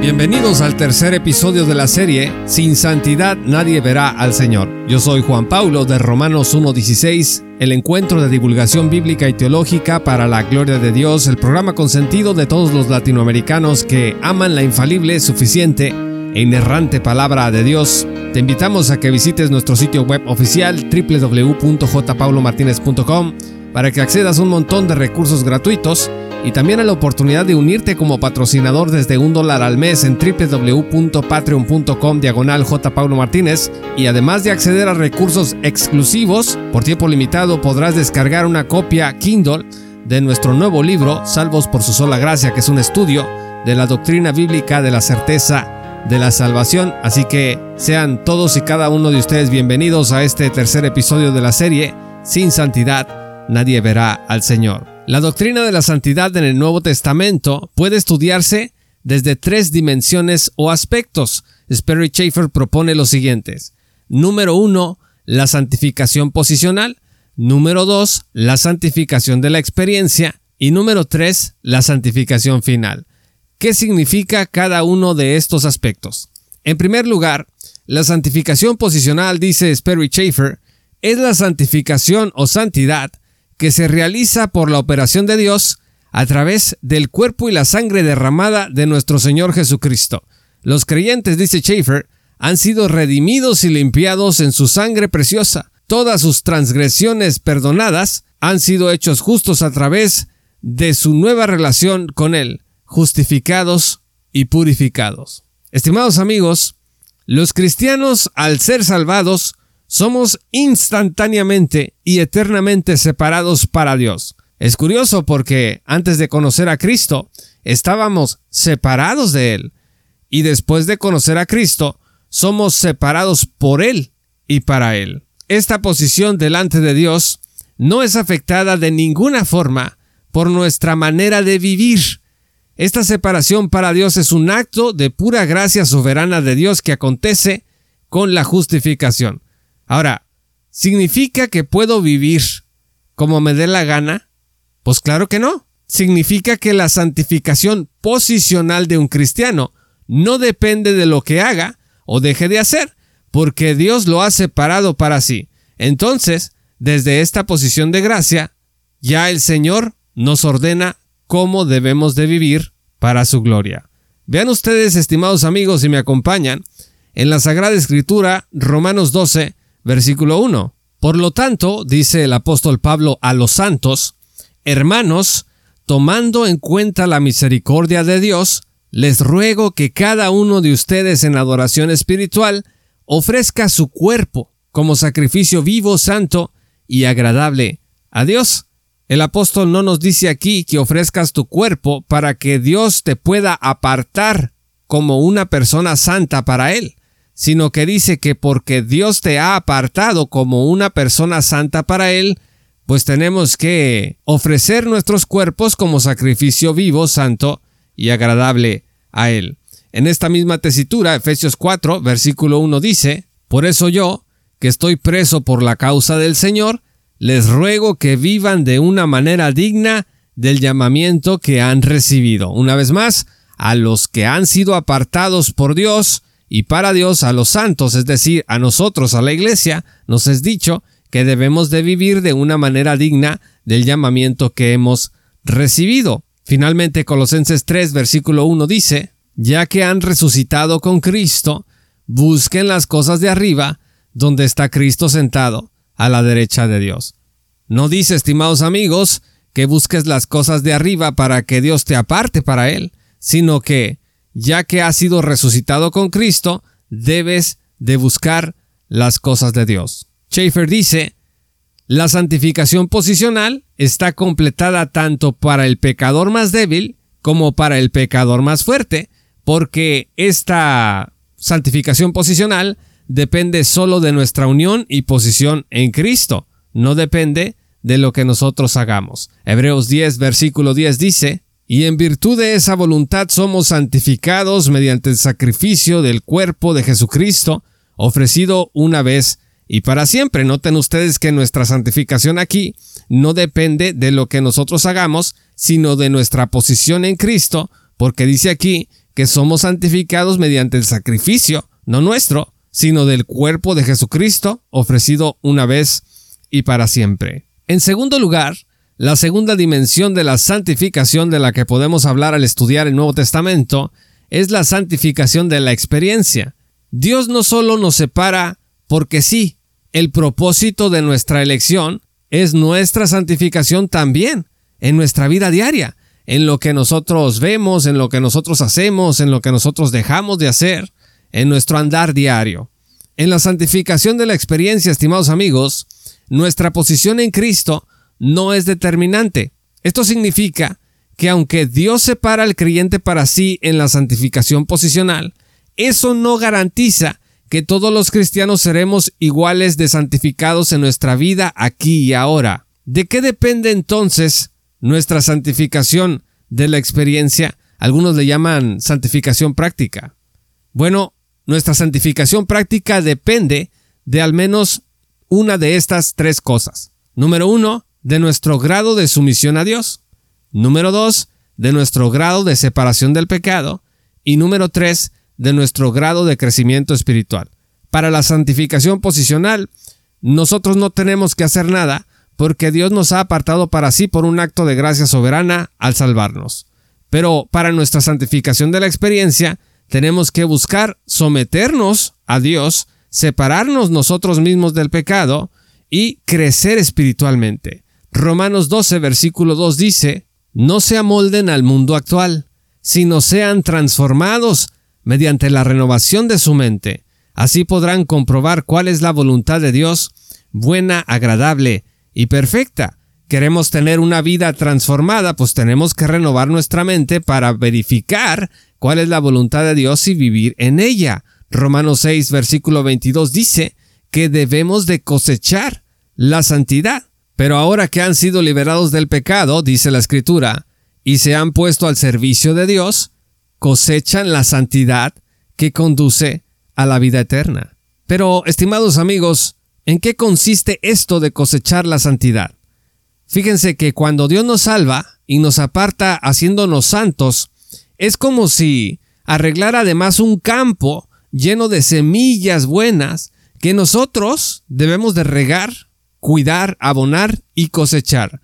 Bienvenidos al tercer episodio de la serie Sin santidad nadie verá al Señor. Yo soy Juan Paulo de Romanos 1.16, el encuentro de divulgación bíblica y teológica para la gloria de Dios, el programa consentido de todos los latinoamericanos que aman la infalible, suficiente e inerrante palabra de Dios. Te invitamos a que visites nuestro sitio web oficial www.jpaulomartinez.com para que accedas a un montón de recursos gratuitos y también a la oportunidad de unirte como patrocinador desde un dólar al mes en www.patreon.com diagonal Martínez y además de acceder a recursos exclusivos, por tiempo limitado podrás descargar una copia Kindle de nuestro nuevo libro, Salvos por su sola gracia, que es un estudio de la doctrina bíblica de la certeza de la salvación. Así que sean todos y cada uno de ustedes bienvenidos a este tercer episodio de la serie Sin Santidad nadie verá al Señor. La doctrina de la santidad en el Nuevo Testamento puede estudiarse desde tres dimensiones o aspectos. Sperry Schaeffer propone los siguientes. Número uno, la santificación posicional. Número dos, la santificación de la experiencia. Y número tres, la santificación final. ¿Qué significa cada uno de estos aspectos? En primer lugar, la santificación posicional, dice Sperry Schaeffer, es la santificación o santidad que se realiza por la operación de Dios a través del cuerpo y la sangre derramada de nuestro Señor Jesucristo. Los creyentes, dice Schaeffer, han sido redimidos y limpiados en su sangre preciosa. Todas sus transgresiones perdonadas han sido hechos justos a través de su nueva relación con Él, justificados y purificados. Estimados amigos, los cristianos, al ser salvados, somos instantáneamente y eternamente separados para Dios. Es curioso porque antes de conocer a Cristo estábamos separados de Él y después de conocer a Cristo somos separados por Él y para Él. Esta posición delante de Dios no es afectada de ninguna forma por nuestra manera de vivir. Esta separación para Dios es un acto de pura gracia soberana de Dios que acontece con la justificación. Ahora, ¿significa que puedo vivir como me dé la gana? Pues claro que no. Significa que la santificación posicional de un cristiano no depende de lo que haga o deje de hacer, porque Dios lo ha separado para sí. Entonces, desde esta posición de gracia, ya el Señor nos ordena cómo debemos de vivir para su gloria. Vean ustedes, estimados amigos, si me acompañan, en la Sagrada Escritura, Romanos 12, Versículo 1. Por lo tanto, dice el apóstol Pablo a los santos, hermanos, tomando en cuenta la misericordia de Dios, les ruego que cada uno de ustedes en adoración espiritual ofrezca su cuerpo como sacrificio vivo, santo y agradable a Dios. El apóstol no nos dice aquí que ofrezcas tu cuerpo para que Dios te pueda apartar como una persona santa para Él sino que dice que porque Dios te ha apartado como una persona santa para Él, pues tenemos que ofrecer nuestros cuerpos como sacrificio vivo, santo y agradable a Él. En esta misma tesitura, Efesios 4, versículo 1 dice, Por eso yo, que estoy preso por la causa del Señor, les ruego que vivan de una manera digna del llamamiento que han recibido. Una vez más, a los que han sido apartados por Dios, y para Dios a los santos, es decir, a nosotros, a la iglesia, nos es dicho que debemos de vivir de una manera digna del llamamiento que hemos recibido. Finalmente, Colosenses 3, versículo 1 dice, ya que han resucitado con Cristo, busquen las cosas de arriba, donde está Cristo sentado a la derecha de Dios. No dice, estimados amigos, que busques las cosas de arriba para que Dios te aparte para Él, sino que ya que has sido resucitado con Cristo, debes de buscar las cosas de Dios. Schaeffer dice, la santificación posicional está completada tanto para el pecador más débil como para el pecador más fuerte, porque esta santificación posicional depende solo de nuestra unión y posición en Cristo, no depende de lo que nosotros hagamos. Hebreos 10, versículo 10 dice, y en virtud de esa voluntad somos santificados mediante el sacrificio del cuerpo de Jesucristo, ofrecido una vez y para siempre. Noten ustedes que nuestra santificación aquí no depende de lo que nosotros hagamos, sino de nuestra posición en Cristo, porque dice aquí que somos santificados mediante el sacrificio, no nuestro, sino del cuerpo de Jesucristo, ofrecido una vez y para siempre. En segundo lugar, la segunda dimensión de la santificación de la que podemos hablar al estudiar el Nuevo Testamento es la santificación de la experiencia. Dios no solo nos separa porque sí, el propósito de nuestra elección es nuestra santificación también en nuestra vida diaria, en lo que nosotros vemos, en lo que nosotros hacemos, en lo que nosotros dejamos de hacer, en nuestro andar diario. En la santificación de la experiencia, estimados amigos, nuestra posición en Cristo no es determinante. Esto significa que aunque Dios separa al creyente para sí en la santificación posicional, eso no garantiza que todos los cristianos seremos iguales de santificados en nuestra vida aquí y ahora. ¿De qué depende entonces nuestra santificación de la experiencia? Algunos le llaman santificación práctica. Bueno, nuestra santificación práctica depende de al menos una de estas tres cosas. Número uno, de nuestro grado de sumisión a Dios. Número dos, de nuestro grado de separación del pecado. Y número tres, de nuestro grado de crecimiento espiritual. Para la santificación posicional, nosotros no tenemos que hacer nada porque Dios nos ha apartado para sí por un acto de gracia soberana al salvarnos. Pero para nuestra santificación de la experiencia, tenemos que buscar someternos a Dios, separarnos nosotros mismos del pecado y crecer espiritualmente. Romanos 12, versículo 2 dice, no se amolden al mundo actual, sino sean transformados mediante la renovación de su mente. Así podrán comprobar cuál es la voluntad de Dios, buena, agradable y perfecta. Queremos tener una vida transformada, pues tenemos que renovar nuestra mente para verificar cuál es la voluntad de Dios y vivir en ella. Romanos 6, versículo 22 dice que debemos de cosechar la santidad. Pero ahora que han sido liberados del pecado, dice la Escritura, y se han puesto al servicio de Dios, cosechan la santidad que conduce a la vida eterna. Pero, estimados amigos, ¿en qué consiste esto de cosechar la santidad? Fíjense que cuando Dios nos salva y nos aparta haciéndonos santos, es como si arreglara además un campo lleno de semillas buenas que nosotros debemos de regar cuidar, abonar y cosechar.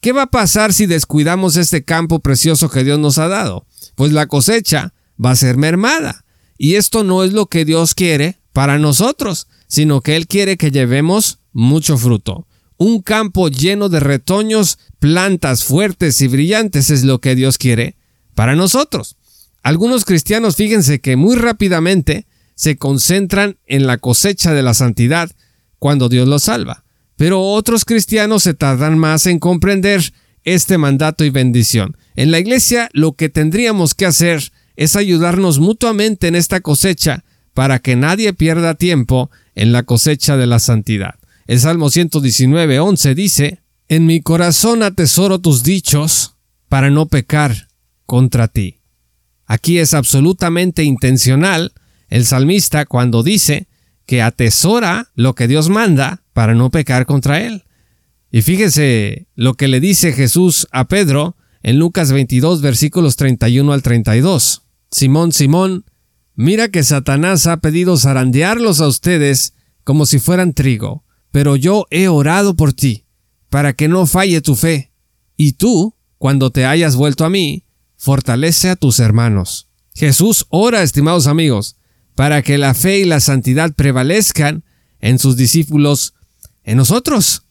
¿Qué va a pasar si descuidamos este campo precioso que Dios nos ha dado? Pues la cosecha va a ser mermada. Y esto no es lo que Dios quiere para nosotros, sino que Él quiere que llevemos mucho fruto. Un campo lleno de retoños, plantas fuertes y brillantes es lo que Dios quiere para nosotros. Algunos cristianos fíjense que muy rápidamente se concentran en la cosecha de la santidad cuando Dios los salva pero otros cristianos se tardan más en comprender este mandato y bendición. En la iglesia lo que tendríamos que hacer es ayudarnos mutuamente en esta cosecha para que nadie pierda tiempo en la cosecha de la santidad. El Salmo 119, 11 dice, En mi corazón atesoro tus dichos para no pecar contra ti. Aquí es absolutamente intencional el salmista cuando dice que atesora lo que Dios manda para no pecar contra él. Y fíjese lo que le dice Jesús a Pedro en Lucas 22 versículos 31 al 32. Simón, Simón, mira que Satanás ha pedido zarandearlos a ustedes como si fueran trigo, pero yo he orado por ti, para que no falle tu fe. Y tú, cuando te hayas vuelto a mí, fortalece a tus hermanos. Jesús ora, estimados amigos, para que la fe y la santidad prevalezcan en sus discípulos en nosotros.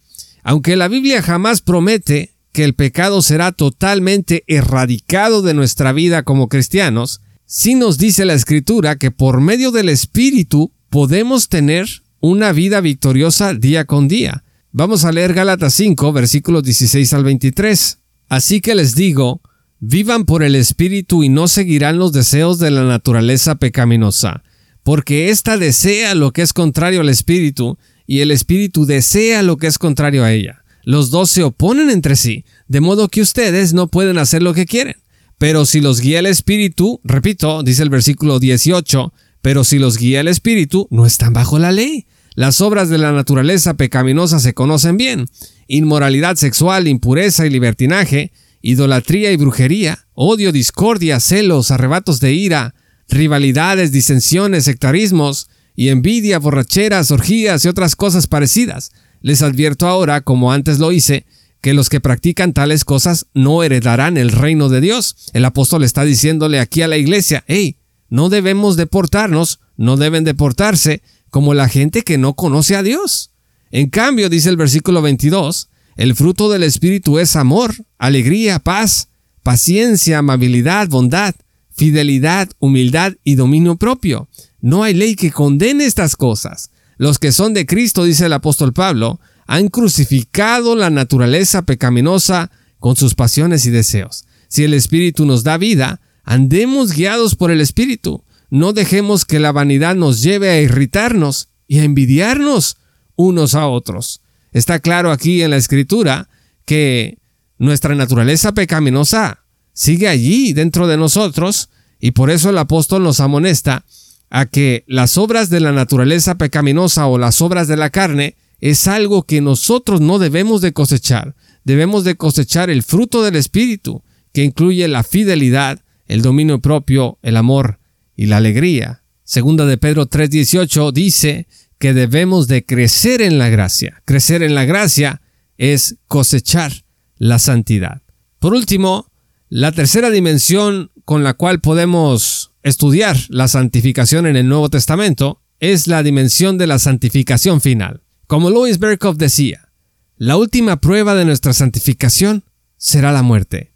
Aunque la Biblia jamás promete que el pecado será totalmente erradicado de nuestra vida como cristianos, sí nos dice la Escritura que por medio del Espíritu podemos tener una vida victoriosa día con día. Vamos a leer Gálatas 5, versículos 16 al 23. Así que les digo, vivan por el Espíritu y no seguirán los deseos de la naturaleza pecaminosa, porque ésta desea lo que es contrario al Espíritu, y el espíritu desea lo que es contrario a ella. Los dos se oponen entre sí, de modo que ustedes no pueden hacer lo que quieren. Pero si los guía el Espíritu, repito, dice el versículo 18, pero si los guía el Espíritu, no están bajo la ley. Las obras de la naturaleza pecaminosa se conocen bien. Inmoralidad sexual, impureza y libertinaje, idolatría y brujería, odio, discordia, celos, arrebatos de ira, rivalidades, disensiones, sectarismos, y envidia, borracheras, orgías y otras cosas parecidas. Les advierto ahora, como antes lo hice, que los que practican tales cosas no heredarán el reino de Dios. El apóstol está diciéndole aquí a la iglesia, hey, no debemos deportarnos, no deben deportarse como la gente que no conoce a Dios. En cambio, dice el versículo 22, el fruto del Espíritu es amor, alegría, paz, paciencia, amabilidad, bondad, fidelidad, humildad y dominio propio. No hay ley que condene estas cosas. Los que son de Cristo, dice el apóstol Pablo, han crucificado la naturaleza pecaminosa con sus pasiones y deseos. Si el Espíritu nos da vida, Andemos guiados por el Espíritu. No dejemos que la vanidad nos lleve a irritarnos y a envidiarnos unos a otros. Está claro aquí en la Escritura que nuestra naturaleza pecaminosa sigue allí dentro de nosotros y por eso el apóstol nos amonesta a que las obras de la naturaleza pecaminosa o las obras de la carne es algo que nosotros no debemos de cosechar. Debemos de cosechar el fruto del Espíritu, que incluye la fidelidad, el dominio propio, el amor y la alegría. Segunda de Pedro 3:18 dice que debemos de crecer en la gracia. Crecer en la gracia es cosechar la santidad. Por último, la tercera dimensión con la cual podemos estudiar la santificación en el Nuevo Testamento es la dimensión de la santificación final. Como Louis Berkhoff decía, la última prueba de nuestra santificación será la muerte.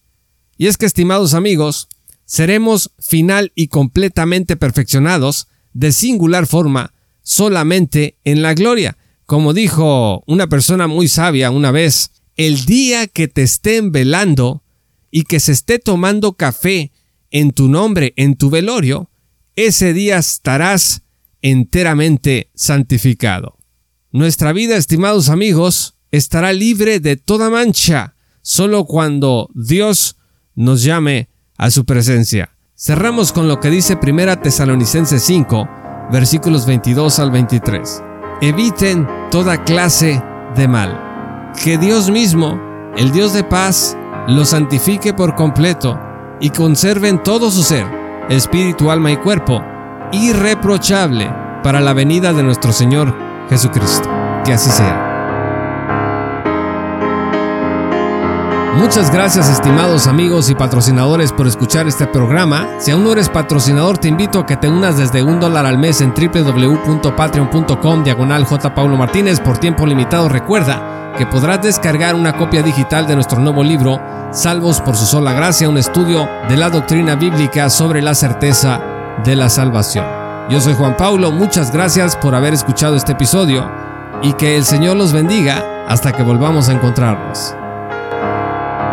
Y es que, estimados amigos, seremos final y completamente perfeccionados de singular forma solamente en la gloria. Como dijo una persona muy sabia una vez, el día que te estén velando y que se esté tomando café en tu nombre, en tu velorio, ese día estarás enteramente santificado. Nuestra vida, estimados amigos, estará libre de toda mancha, solo cuando Dios nos llame a su presencia. Cerramos con lo que dice Primera Tesalonicenses 5, versículos 22 al 23. Eviten toda clase de mal. Que Dios mismo, el Dios de paz, lo santifique por completo y conserven todo su ser, espíritu, alma y cuerpo, irreprochable para la venida de nuestro Señor Jesucristo. Que así sea. Muchas gracias estimados amigos y patrocinadores por escuchar este programa. Si aún no eres patrocinador te invito a que te unas desde un dólar al mes en www.patreon.com diagonal J. Paulo Martínez por tiempo limitado. Recuerda que podrás descargar una copia digital de nuestro nuevo libro Salvos por su sola gracia, un estudio de la doctrina bíblica sobre la certeza de la salvación. Yo soy Juan Paulo, muchas gracias por haber escuchado este episodio y que el Señor los bendiga hasta que volvamos a encontrarnos.